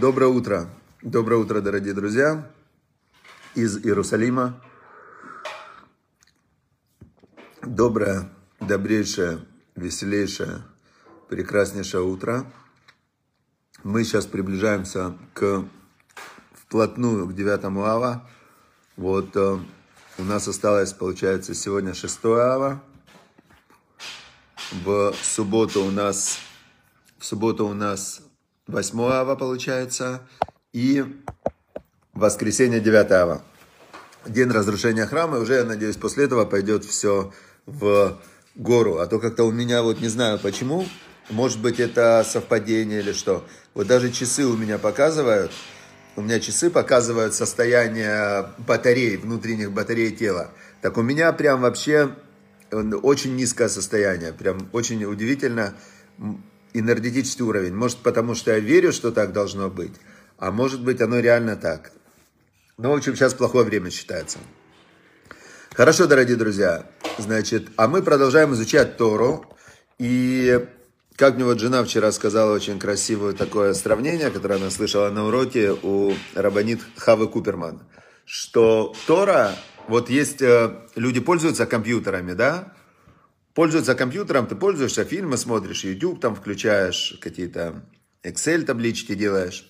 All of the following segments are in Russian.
Доброе утро. Доброе утро, дорогие друзья из Иерусалима. Доброе, добрейшее, веселейшее, прекраснейшее утро. Мы сейчас приближаемся к вплотную к 9 ава. Вот э, у нас осталось, получается, сегодня 6 ава. В субботу у нас в субботу у нас 8 ава получается. И воскресенье 9 ава. День разрушения храма. И уже, я надеюсь, после этого пойдет все в гору. А то как-то у меня, вот не знаю почему, может быть это совпадение или что. Вот даже часы у меня показывают, у меня часы показывают состояние батарей, внутренних батарей тела. Так у меня прям вообще очень низкое состояние, прям очень удивительно энергетический уровень. Может потому что я верю, что так должно быть, а может быть оно реально так. Ну, в общем, сейчас плохое время считается. Хорошо, дорогие друзья. Значит, а мы продолжаем изучать Тору. И как мне вот жена вчера сказала очень красивое такое сравнение, которое она слышала на уроке у Рабанит Хавы Куперман, что Тора, вот есть э, люди пользуются компьютерами, да, пользуются компьютером, ты пользуешься, фильмы смотришь, YouTube там включаешь, какие-то Excel таблички делаешь.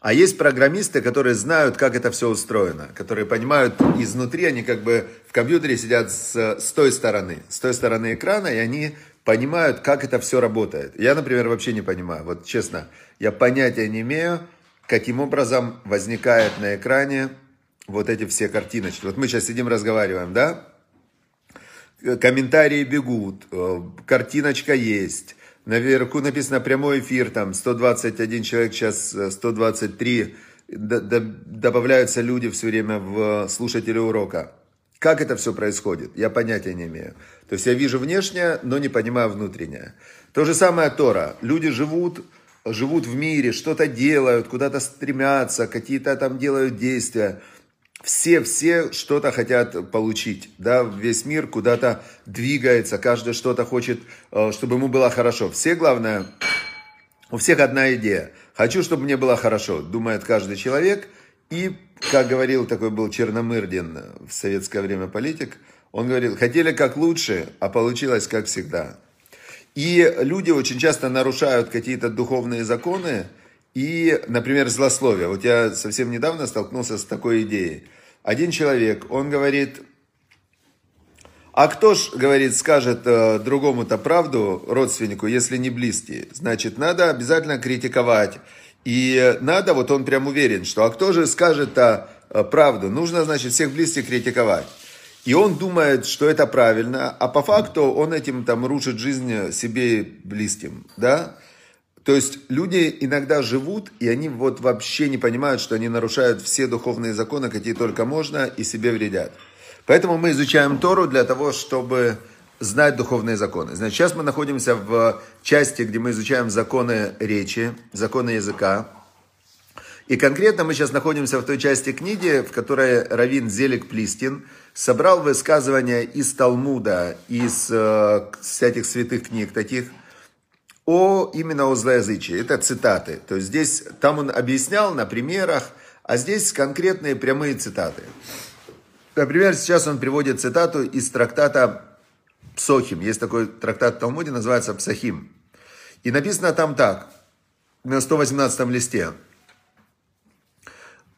А есть программисты, которые знают, как это все устроено, которые понимают изнутри, они как бы в компьютере сидят с, с той стороны, с той стороны экрана, и они понимают, как это все работает. Я, например, вообще не понимаю. Вот честно, я понятия не имею, каким образом возникает на экране вот эти все картиночки. Вот мы сейчас сидим, разговариваем, да? Комментарии бегут, э, картиночка есть, Наверху написано прямой эфир, там 121 человек, сейчас 123. Добавляются люди все время в слушатели урока. Как это все происходит? Я понятия не имею. То есть я вижу внешнее, но не понимаю внутреннее. То же самое Тора. Люди живут, живут в мире, что-то делают, куда-то стремятся, какие-то там делают действия все, все что-то хотят получить, да, весь мир куда-то двигается, каждый что-то хочет, э, чтобы ему было хорошо. Все, главное, у всех одна идея. Хочу, чтобы мне было хорошо, думает каждый человек. И, как говорил такой был Черномырдин в советское время политик, он говорил, хотели как лучше, а получилось как всегда. И люди очень часто нарушают какие-то духовные законы, и, например, злословие. Вот я совсем недавно столкнулся с такой идеей. Один человек, он говорит, а кто ж, говорит, скажет э, другому-то правду, родственнику, если не близкий? Значит, надо обязательно критиковать. И надо, вот он прям уверен, что а кто же скажет-то э, правду? Нужно, значит, всех близких критиковать. И он думает, что это правильно, а по факту он этим там рушит жизнь себе близким, да? То есть люди иногда живут, и они вот вообще не понимают, что они нарушают все духовные законы, какие только можно, и себе вредят. Поэтому мы изучаем Тору для того, чтобы знать духовные законы. Значит, сейчас мы находимся в части, где мы изучаем законы речи, законы языка. И конкретно мы сейчас находимся в той части книги, в которой Равин Зелик Плистин собрал высказывания из Талмуда, из э, всяких святых книг таких – о именно о злоязычии. Это цитаты. То есть здесь, там он объяснял на примерах, а здесь конкретные прямые цитаты. Например, сейчас он приводит цитату из трактата Псохим. Есть такой трактат в Талмуде, называется Псахим. И написано там так, на 118 листе.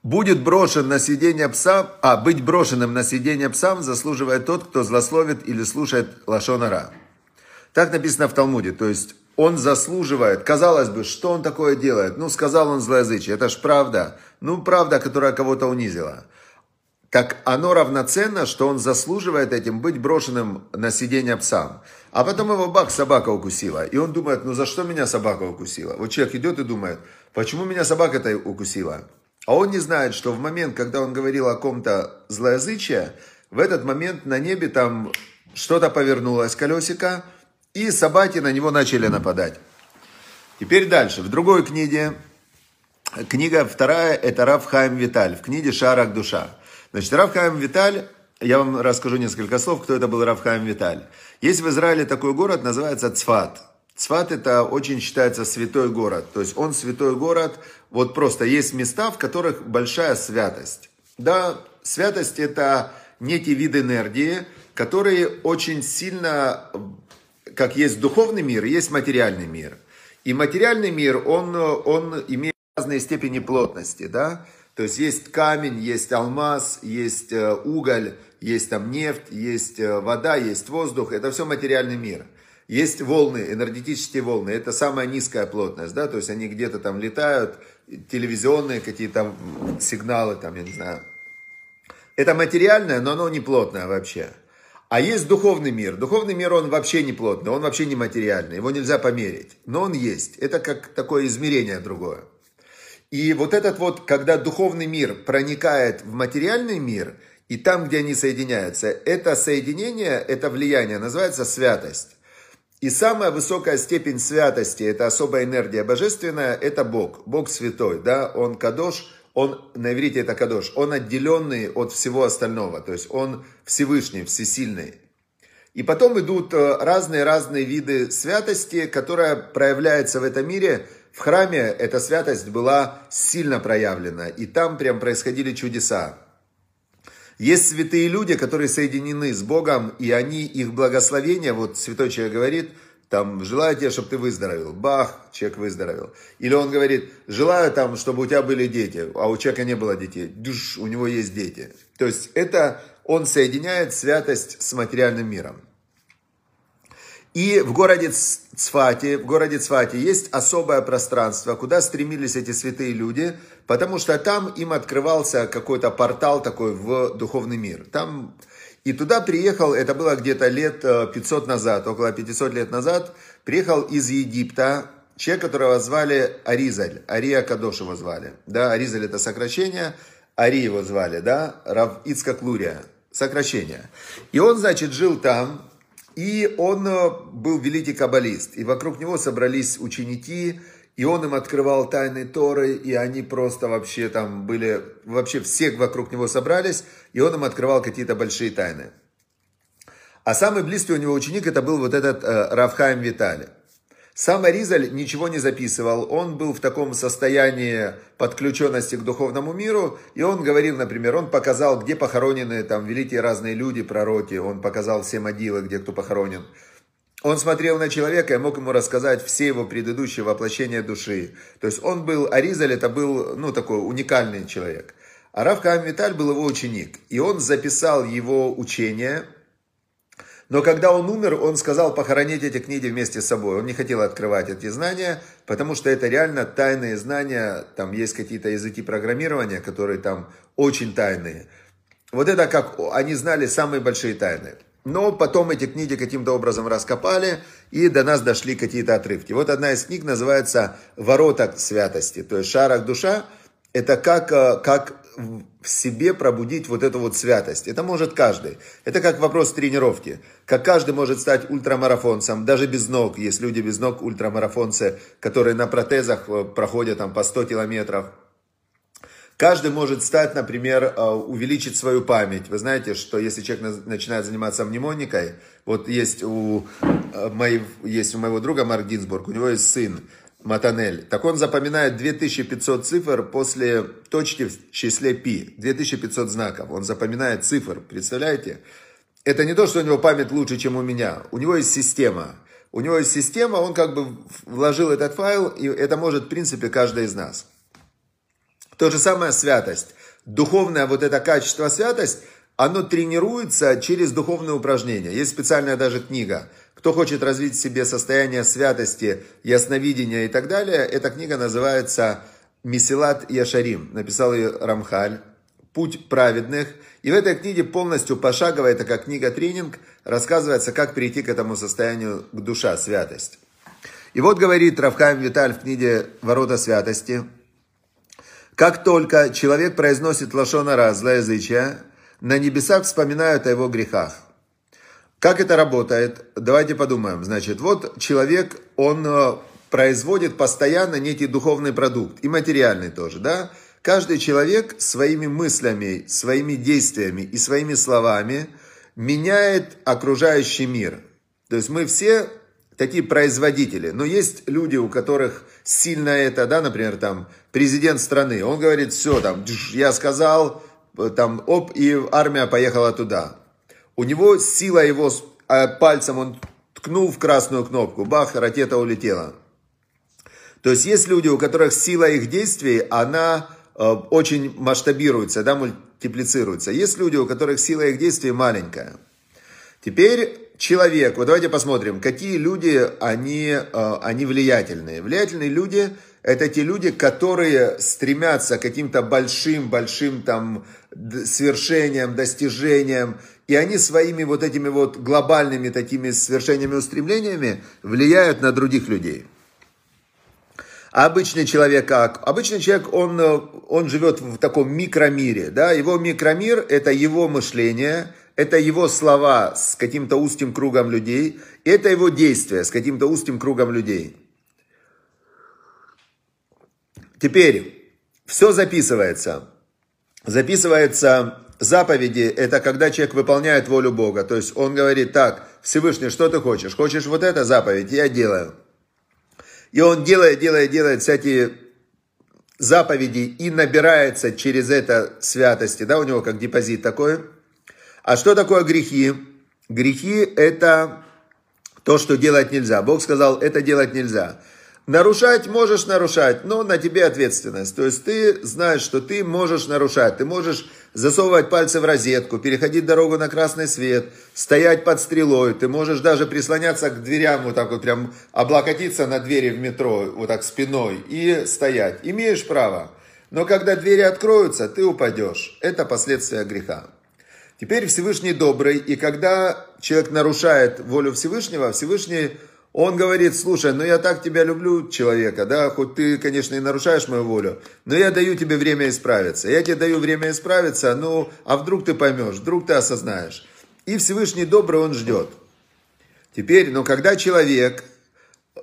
Будет брошен на сиденье пса, а быть брошенным на сиденье псам заслуживает тот, кто злословит или слушает лашонара. Так написано в Талмуде. То есть он заслуживает. Казалось бы, что он такое делает? Ну, сказал он злоязычие, это ж правда. Ну, правда, которая кого-то унизила. Так оно равноценно, что он заслуживает этим быть брошенным на сиденье псам. А потом его бак собака укусила. И он думает, ну за что меня собака укусила? Вот человек идет и думает, почему меня собака-то укусила? А он не знает, что в момент, когда он говорил о ком-то злоязычие, в этот момент на небе там что-то повернулось, колесико, и собаки на него начали нападать. Теперь дальше. В другой книге, книга вторая, это Раф Хайм Виталь, в книге «Шарах душа». Значит, Раф Хайм Виталь, я вам расскажу несколько слов, кто это был Раф Хайм Виталь. Есть в Израиле такой город, называется Цфат. Цфат это очень считается святой город. То есть он святой город, вот просто есть места, в которых большая святость. Да, святость это некий вид энергии, которые очень сильно, как есть духовный мир, есть материальный мир. И материальный мир, он, он имеет разные степени плотности, да, то есть есть камень, есть алмаз, есть э, уголь, есть там нефть, есть э, вода, есть воздух, это все материальный мир. Есть волны, энергетические волны, это самая низкая плотность, да, то есть они где-то там летают, телевизионные какие-то сигналы, там, я не знаю. Это материальное, но оно не плотное вообще. А есть духовный мир. Духовный мир, он вообще не плотный, он вообще не материальный, его нельзя померить. Но он есть. Это как такое измерение другое. И вот этот вот, когда духовный мир проникает в материальный мир, и там, где они соединяются, это соединение, это влияние называется святость. И самая высокая степень святости, это особая энергия божественная, это Бог. Бог святой, да, Он кадош, Он, на иврите это кадош, Он отделенный от всего остального, то есть Он Всевышний, всесильный. И потом идут разные-разные виды святости, которая проявляется в этом мире в храме эта святость была сильно проявлена, и там прям происходили чудеса. Есть святые люди, которые соединены с Богом, и они, их благословения, вот святой человек говорит, там, желаю тебе, чтобы ты выздоровел. Бах, человек выздоровел. Или он говорит, желаю там, чтобы у тебя были дети, а у человека не было детей. Душ, у него есть дети. То есть это он соединяет святость с материальным миром. И в городе Цфате, в городе Цфате есть особое пространство, куда стремились эти святые люди, потому что там им открывался какой-то портал такой в духовный мир. Там и туда приехал, это было где-то лет 500 э, назад, около 500 лет назад, приехал из Египта человек, которого звали Аризаль, Ария Кадош его звали. Да, Аризаль это сокращение, Ари его звали, да, Рав Ицкак Лурия, сокращение. И он, значит, жил там, и он э, был великий каббалист. И вокруг него собрались ученики, и он им открывал тайны Торы, и они просто вообще там были, вообще все вокруг него собрались, и он им открывал какие-то большие тайны. А самый близкий у него ученик это был вот этот э, Равхайм Виталий. Сам Аризаль ничего не записывал, он был в таком состоянии подключенности к духовному миру, и он говорил, например, он показал, где похоронены там великие разные люди, пророки, он показал все могилы, где кто похоронен. Он смотрел на человека и мог ему рассказать все его предыдущие воплощения души. То есть он был, Аризаль это был, ну, такой уникальный человек. А Рав Каам Виталь был его ученик, и он записал его учение – но когда он умер, он сказал похоронить эти книги вместе с собой. Он не хотел открывать эти знания, потому что это реально тайные знания. Там есть какие-то языки программирования, которые там очень тайные. Вот это как они знали самые большие тайны. Но потом эти книги каким-то образом раскопали, и до нас дошли какие-то отрывки. Вот одна из книг называется «Ворота святости», то есть «Шарах душа». Это как, э, как в себе пробудить вот эту вот святость. Это может каждый. Это как вопрос тренировки. Как каждый может стать ультрамарафонцем, даже без ног. Есть люди без ног, ультрамарафонцы, которые на протезах э, проходят там по 100 километров. Каждый может стать, например, э, увеличить свою память. Вы знаете, что если человек начинает заниматься мнемоникой, вот есть у, э, моей, есть у моего друга Марк Гинзбург, у него есть сын, Матанель. Так он запоминает 2500 цифр после точки в числе пи. 2500 знаков. Он запоминает цифр. Представляете? Это не то, что у него память лучше, чем у меня. У него есть система. У него есть система, он как бы вложил этот файл, и это может, в принципе, каждый из нас. То же самое святость. Духовное вот это качество святость, оно тренируется через духовные упражнения. Есть специальная даже книга – кто хочет развить в себе состояние святости, ясновидения и так далее, эта книга называется «Месилат Яшарим». Написал ее Рамхаль. «Путь праведных». И в этой книге полностью пошагово, это как книга-тренинг, рассказывается, как перейти к этому состоянию к душа, святость. И вот говорит Равхайм Виталь в книге «Ворота святости». Как только человек произносит лошонара, злоязычие, на небесах вспоминают о его грехах. Как это работает? Давайте подумаем. Значит, вот человек, он э, производит постоянно некий духовный продукт, и материальный тоже, да? Каждый человек своими мыслями, своими действиями и своими словами меняет окружающий мир. То есть мы все такие производители. Но есть люди, у которых сильно это, да, например, там, президент страны, он говорит, все, там, я сказал, там, оп, и армия поехала туда. У него сила его, а пальцем он ткнул в красную кнопку, бах, ракета улетела. То есть есть люди, у которых сила их действий, она э, очень масштабируется, да, мультиплицируется. Есть люди, у которых сила их действий маленькая. Теперь человек, вот давайте посмотрим, какие люди, они, э, они влиятельные. Влиятельные люди – это те люди, которые стремятся к каким-то большим-большим там свершениям, достижениям, и они своими вот этими вот глобальными такими свершениями, устремлениями влияют на других людей. А обычный человек как? Обычный человек, он, он живет в таком микромире. Да? Его микромир – это его мышление, это его слова с каким-то узким кругом людей, и это его действия с каким-то узким кругом людей. Теперь, все записывается. Записывается заповеди, это когда человек выполняет волю Бога. То есть он говорит, так, Всевышний, что ты хочешь? Хочешь вот это заповедь? Я делаю. И он делает, делает, делает всякие заповеди и набирается через это святости, да, у него как депозит такой. А что такое грехи? Грехи это то, что делать нельзя. Бог сказал, это делать нельзя. Нарушать можешь нарушать, но на тебе ответственность. То есть ты знаешь, что ты можешь нарушать. Ты можешь засовывать пальцы в розетку, переходить дорогу на красный свет, стоять под стрелой. Ты можешь даже прислоняться к дверям, вот так вот прям облокотиться на двери в метро, вот так спиной и стоять. Имеешь право. Но когда двери откроются, ты упадешь. Это последствия греха. Теперь Всевышний добрый, и когда человек нарушает волю Всевышнего, Всевышний он говорит, слушай, ну я так тебя люблю, человека, да, хоть ты, конечно, и нарушаешь мою волю, но я даю тебе время исправиться. Я тебе даю время исправиться, ну, а вдруг ты поймешь, вдруг ты осознаешь. И Всевышний добрый, он ждет. Теперь, но когда человек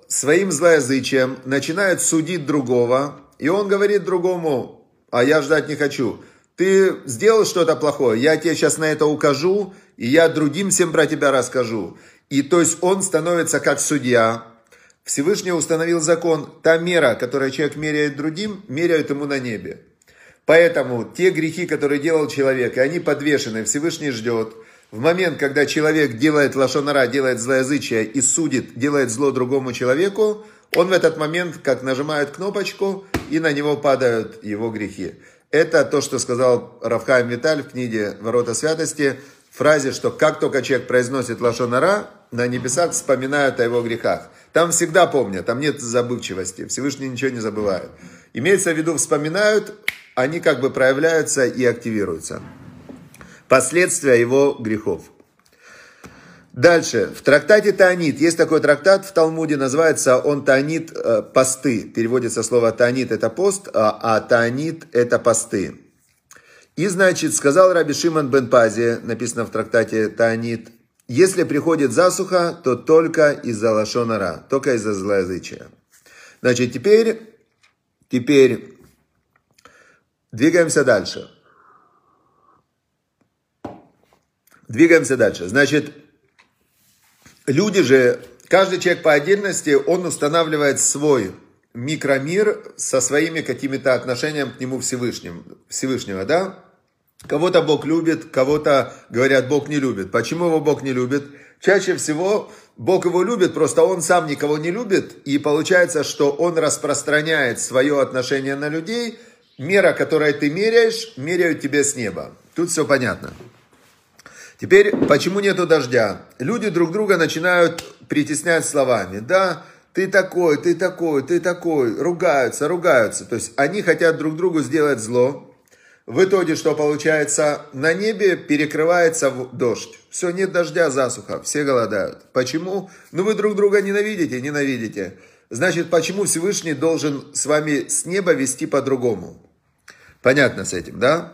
своим злоязычием начинает судить другого, и он говорит другому, а я ждать не хочу, ты сделал что-то плохое, я тебе сейчас на это укажу, и я другим всем про тебя расскажу. И то есть он становится как судья. Всевышний установил закон. Та мера, которую человек меряет другим, меряют ему на небе. Поэтому те грехи, которые делал человек, и они подвешены, Всевышний ждет. В момент, когда человек делает лошонара, делает злоязычие и судит, делает зло другому человеку, он в этот момент как нажимает кнопочку, и на него падают его грехи. Это то, что сказал Равхайм Виталь в книге «Ворота святости», фразе, что как только человек произносит лошонара, на небесах вспоминают о его грехах. Там всегда помнят, там нет забывчивости, Всевышний ничего не забывает. Имеется в виду, вспоминают, они как бы проявляются и активируются. Последствия его грехов. Дальше, в трактате Таанит, есть такой трактат в Талмуде, называется он Таанит э, посты. Переводится слово Таанит это пост, а, а Таанит это посты. И, значит, сказал Раби Шиман бен Пази, написано в трактате Таанит, если приходит засуха, то только из-за лошонара, только из-за злоязычия. Значит, теперь, теперь двигаемся дальше. Двигаемся дальше. Значит, люди же, каждый человек по отдельности, он устанавливает свой микромир со своими какими-то отношениями к нему Всевышним, Всевышнего, да? Кого-то Бог любит, кого-то, говорят, Бог не любит. Почему его Бог не любит? Чаще всего Бог его любит, просто он сам никого не любит, и получается, что он распространяет свое отношение на людей. Мера, которой ты меряешь, меряют тебе с неба. Тут все понятно. Теперь, почему нету дождя? Люди друг друга начинают притеснять словами. Да, ты такой, ты такой, ты такой. Ругаются, ругаются. То есть они хотят друг другу сделать зло. В итоге что получается? На небе перекрывается дождь. Все, нет дождя, засуха, все голодают. Почему? Ну вы друг друга ненавидите, ненавидите. Значит, почему Всевышний должен с вами с неба вести по-другому? Понятно с этим, да?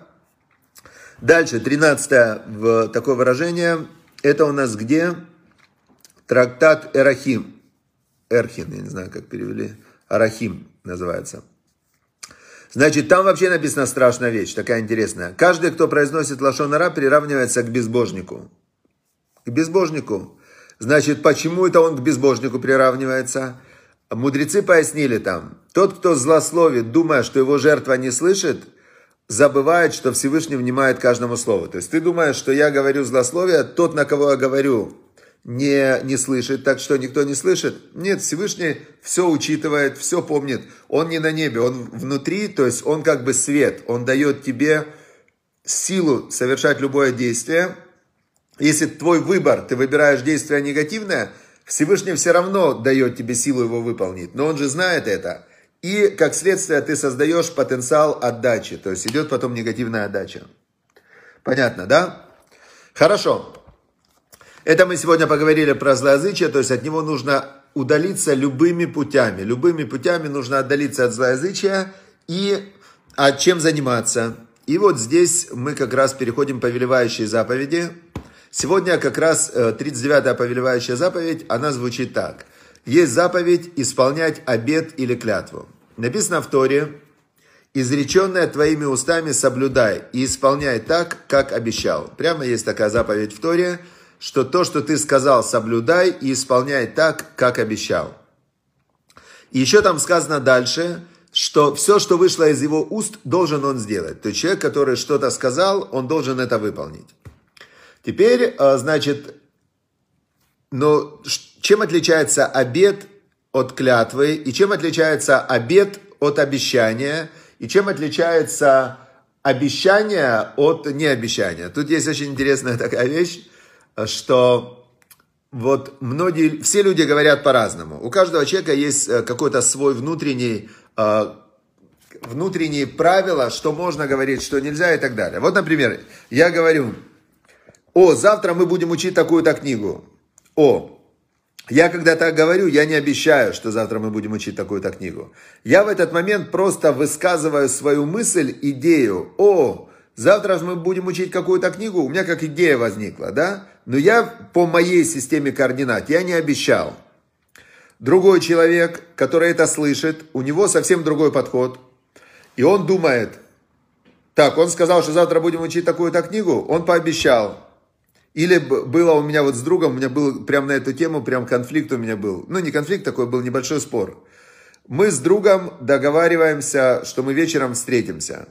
Дальше, 13 в такое выражение. Это у нас где? Трактат Эрахим. Эрхин, я не знаю, как перевели. Арахим называется. Значит, там вообще написана страшная вещь, такая интересная. Каждый, кто произносит лошонара, приравнивается к безбожнику. К безбожнику. Значит, почему это он к безбожнику приравнивается? Мудрецы пояснили там, тот, кто злословит, думая, что его жертва не слышит, забывает, что Всевышний внимает каждому слову. То есть ты думаешь, что я говорю злословие, тот, на кого я говорю, не, не слышит, так что никто не слышит. Нет, Всевышний все учитывает, все помнит. Он не на небе, он внутри, то есть он как бы свет, он дает тебе силу совершать любое действие. Если твой выбор, ты выбираешь действие негативное, Всевышний все равно дает тебе силу его выполнить. Но он же знает это. И, как следствие, ты создаешь потенциал отдачи. То есть идет потом негативная отдача. Понятно, да? Хорошо. Это мы сегодня поговорили про злоязычие, то есть от него нужно удалиться любыми путями. Любыми путями нужно отдалиться от злоязычия и а чем заниматься. И вот здесь мы как раз переходим к повелевающей заповеди. Сегодня как раз 39-я э, повелевающая заповедь, она звучит так. Есть заповедь исполнять обет или клятву. Написано в Торе, изреченное твоими устами соблюдай и исполняй так, как обещал. Прямо есть такая заповедь в Торе – что то, что ты сказал, соблюдай и исполняй так, как обещал. И еще там сказано дальше, что все, что вышло из его уст, должен он сделать. То есть человек, который что-то сказал, он должен это выполнить. Теперь, э, значит, но чем отличается обед от клятвы, и чем отличается обед от обещания, и чем отличается обещание от необещания. Тут есть очень интересная такая вещь, что вот многие, все люди говорят по-разному. У каждого человека есть э, какой-то свой внутренний, э, внутренние правила, что можно говорить, что нельзя и так далее. Вот, например, я говорю, о, завтра мы будем учить такую-то книгу. О, я когда так говорю, я не обещаю, что завтра мы будем учить такую-то книгу. Я в этот момент просто высказываю свою мысль, идею. О, завтра мы будем учить какую-то книгу, у меня как идея возникла, да? Но я по моей системе координат, я не обещал. Другой человек, который это слышит, у него совсем другой подход. И он думает, так, он сказал, что завтра будем учить такую-то книгу, он пообещал. Или было у меня вот с другом, у меня был прям на эту тему, прям конфликт у меня был. Ну, не конфликт такой, был небольшой спор. Мы с другом договариваемся, что мы вечером встретимся.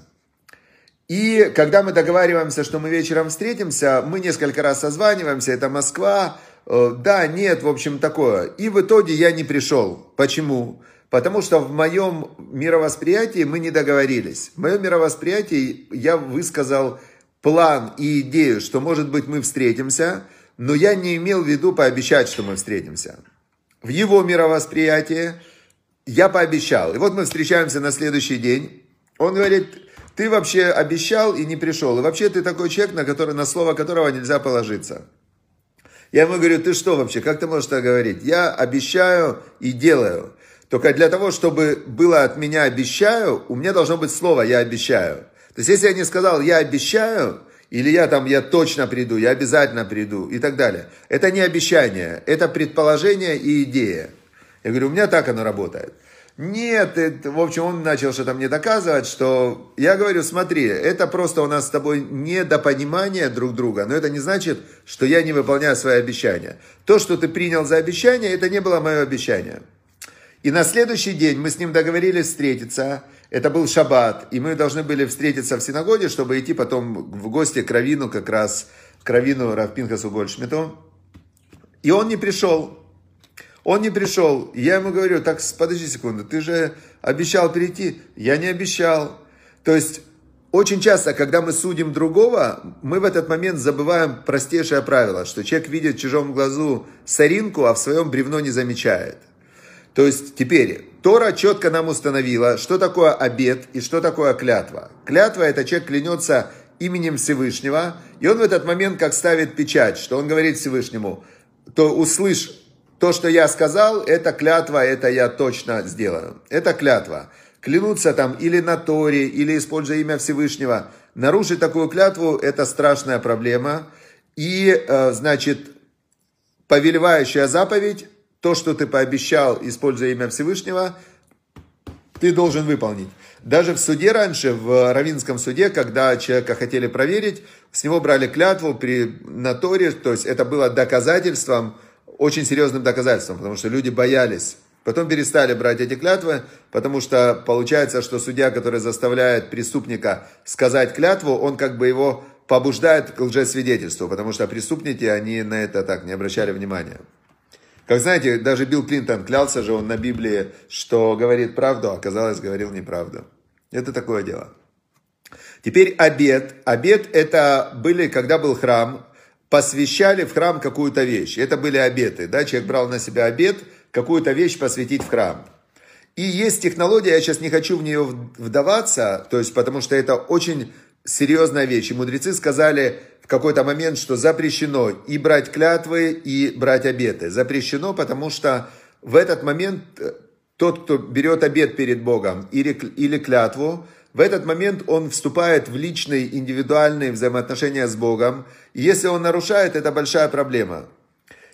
И когда мы договариваемся, что мы вечером встретимся, мы несколько раз созваниваемся, это Москва, э, да, нет, в общем, такое. И в итоге я не пришел. Почему? Потому что в моем мировосприятии мы не договорились. В моем мировосприятии я высказал план и идею, что, может быть, мы встретимся, но я не имел в виду пообещать, что мы встретимся. В его мировосприятии я пообещал. И вот мы встречаемся на следующий день. Он говорит, ты вообще обещал и не пришел. И вообще ты такой человек, на, который, на слово которого нельзя положиться. Я ему говорю, ты что вообще, как ты можешь так говорить? Я обещаю и делаю. Только для того, чтобы было от меня обещаю, у меня должно быть слово «я обещаю». То есть, если я не сказал «я обещаю», или я там, я точно приду, я обязательно приду и так далее. Это не обещание, это предположение и идея. Я говорю, у меня так оно работает. Нет, это, в общем, он начал что-то мне доказывать, что я говорю, смотри, это просто у нас с тобой недопонимание друг друга, но это не значит, что я не выполняю свои обещания. То, что ты принял за обещание, это не было мое обещание. И на следующий день мы с ним договорились встретиться, это был шаббат, и мы должны были встретиться в синагоге, чтобы идти потом в гости к Равину, как раз к Равину Равпинхасу Гольшмиту. И он не пришел. Он не пришел. Я ему говорю, так, подожди секунду, ты же обещал прийти. Я не обещал. То есть, очень часто, когда мы судим другого, мы в этот момент забываем простейшее правило, что человек видит в чужом глазу соринку, а в своем бревно не замечает. То есть, теперь, Тора четко нам установила, что такое обед и что такое клятва. Клятва – это человек клянется именем Всевышнего, и он в этот момент как ставит печать, что он говорит Всевышнему, то услышь то, что я сказал, это клятва, это я точно сделаю. Это клятва. Клянуться там или на Торе, или используя имя Всевышнего. Нарушить такую клятву – это страшная проблема. И, э, значит, повелевающая заповедь, то, что ты пообещал, используя имя Всевышнего, ты должен выполнить. Даже в суде раньше, в Равинском суде, когда человека хотели проверить, с него брали клятву при, на Торе, то есть это было доказательством, очень серьезным доказательством, потому что люди боялись. Потом перестали брать эти клятвы, потому что получается, что судья, который заставляет преступника сказать клятву, он как бы его побуждает к лжесвидетельству, потому что преступники, они на это так не обращали внимания. Как знаете, даже Билл Клинтон клялся же он на Библии, что говорит правду, а оказалось, говорил неправду. Это такое дело. Теперь обед. Обед это были, когда был храм, посвящали в храм какую-то вещь. Это были обеты. Да? Человек брал на себя обед, какую-то вещь посвятить в храм. И есть технология, я сейчас не хочу в нее вдаваться, то есть потому что это очень серьезная вещь. И мудрецы сказали какой-то момент, что запрещено и брать клятвы, и брать обеты. Запрещено, потому что в этот момент э, тот, кто берет обет перед Богом или, или клятву, в этот момент он вступает в личные, индивидуальные взаимоотношения с Богом. И если он нарушает, это большая проблема.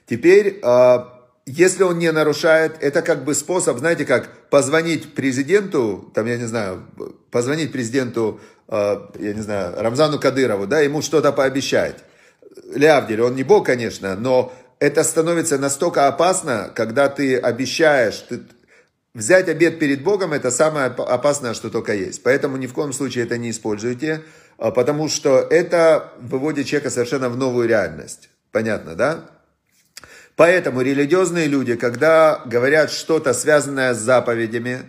Теперь, а, если он не нарушает, это как бы способ, знаете, как позвонить президенту, там, я не знаю, позвонить президенту, а, я не знаю, Рамзану Кадырову, да, ему что-то пообещать. Лявдель, он не Бог, конечно, но это становится настолько опасно, когда ты обещаешь, ты, Взять обед перед Богом – это самое опасное, что только есть. Поэтому ни в коем случае это не используйте, а, потому что это выводит человека совершенно в новую реальность. Понятно, да? Поэтому религиозные люди, когда говорят что-то связанное с заповедями,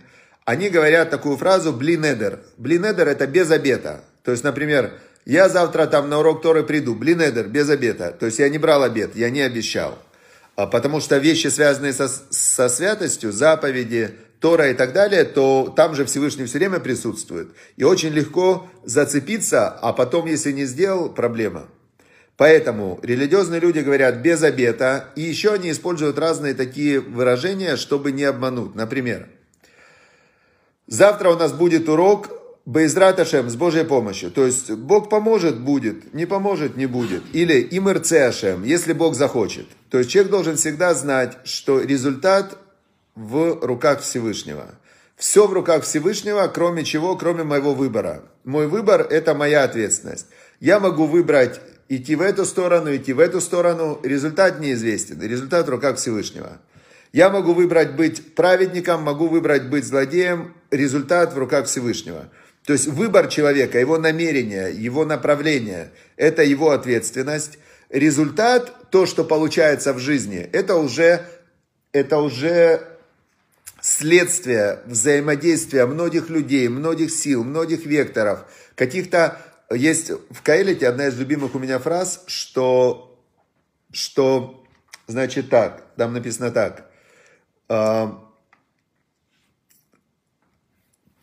они говорят такую фразу «блинедер». Блинедер – это без обета. То есть, например, я завтра там на урок Торы приду, блинедер, без обета. То есть, я не брал обед, я не обещал. А потому что вещи, связанные со, со святостью, заповеди, Тора и так далее, то там же Всевышний все время присутствует. И очень легко зацепиться, а потом, если не сделал, проблема. Поэтому религиозные люди говорят без обета, и еще они используют разные такие выражения, чтобы не обмануть. Например, завтра у нас будет урок Бейзрат Ашем, с Божьей помощью. То есть, Бог поможет, будет, не поможет, не будет. Или Имрце если Бог захочет. То есть, человек должен всегда знать, что результат в руках Всевышнего. Все в руках Всевышнего, кроме чего, кроме моего выбора. Мой выбор – это моя ответственность. Я могу выбрать идти в эту сторону, идти в эту сторону. Результат неизвестен. Результат в руках Всевышнего. Я могу выбрать быть праведником, могу выбрать быть злодеем. Результат в руках Всевышнего. То есть выбор человека, его намерение, его направление – это его ответственность. Результат, то, что получается в жизни, это уже, это уже следствие взаимодействия многих людей, многих сил, многих векторов, каких-то... Есть в Каэлите одна из любимых у меня фраз, что, что значит так, там написано так, а,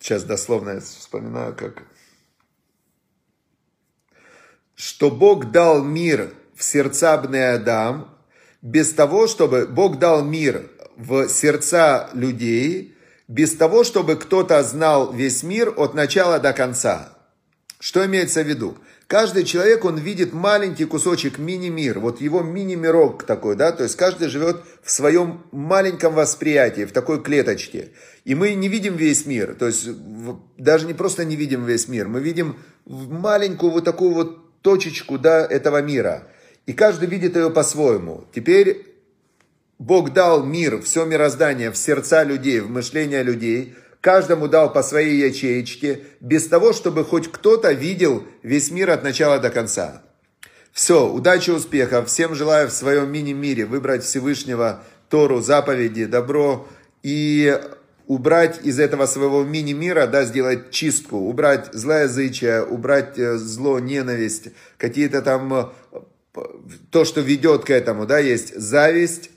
Сейчас дословно я вспоминаю, как... Что Бог дал мир в сердца Адам, без того, чтобы... Бог дал мир в сердца людей, без того, чтобы кто-то знал весь мир от начала до конца. Что имеется в виду? Каждый человек, он видит маленький кусочек мини-мир, вот его мини-мирок такой, да, то есть каждый живет в своем маленьком восприятии, в такой клеточке. И мы не видим весь мир, то есть даже не просто не видим весь мир, мы видим маленькую вот такую вот точечку, да, этого мира. И каждый видит ее по-своему. Теперь Бог дал мир, все мироздание в сердца людей, в мышление людей, каждому дал по своей ячеечке, без того, чтобы хоть кто-то видел весь мир от начала до конца. Все, удачи, успехов. Всем желаю в своем мини-мире выбрать Всевышнего, Тору, заповеди, добро и убрать из этого своего мини-мира, да, сделать чистку, убрать злоязычие, убрать э, зло, ненависть, какие-то там, э, то, что ведет к этому, да, есть зависть,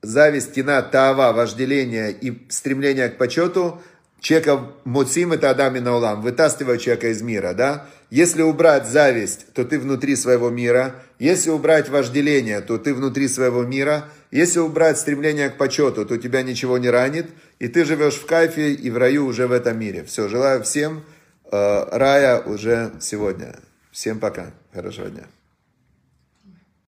зависть, кина, тава, вожделение и стремление к почету, человека муцим это Адам и Наулам, вытаскивая человека из мира, да? Если убрать зависть, то ты внутри своего мира. Если убрать вожделение, то ты внутри своего мира. Если убрать стремление к почету, то тебя ничего не ранит. И ты живешь в кайфе и в раю уже в этом мире. Все, желаю всем э, рая уже сегодня. Всем пока. Хорошего дня.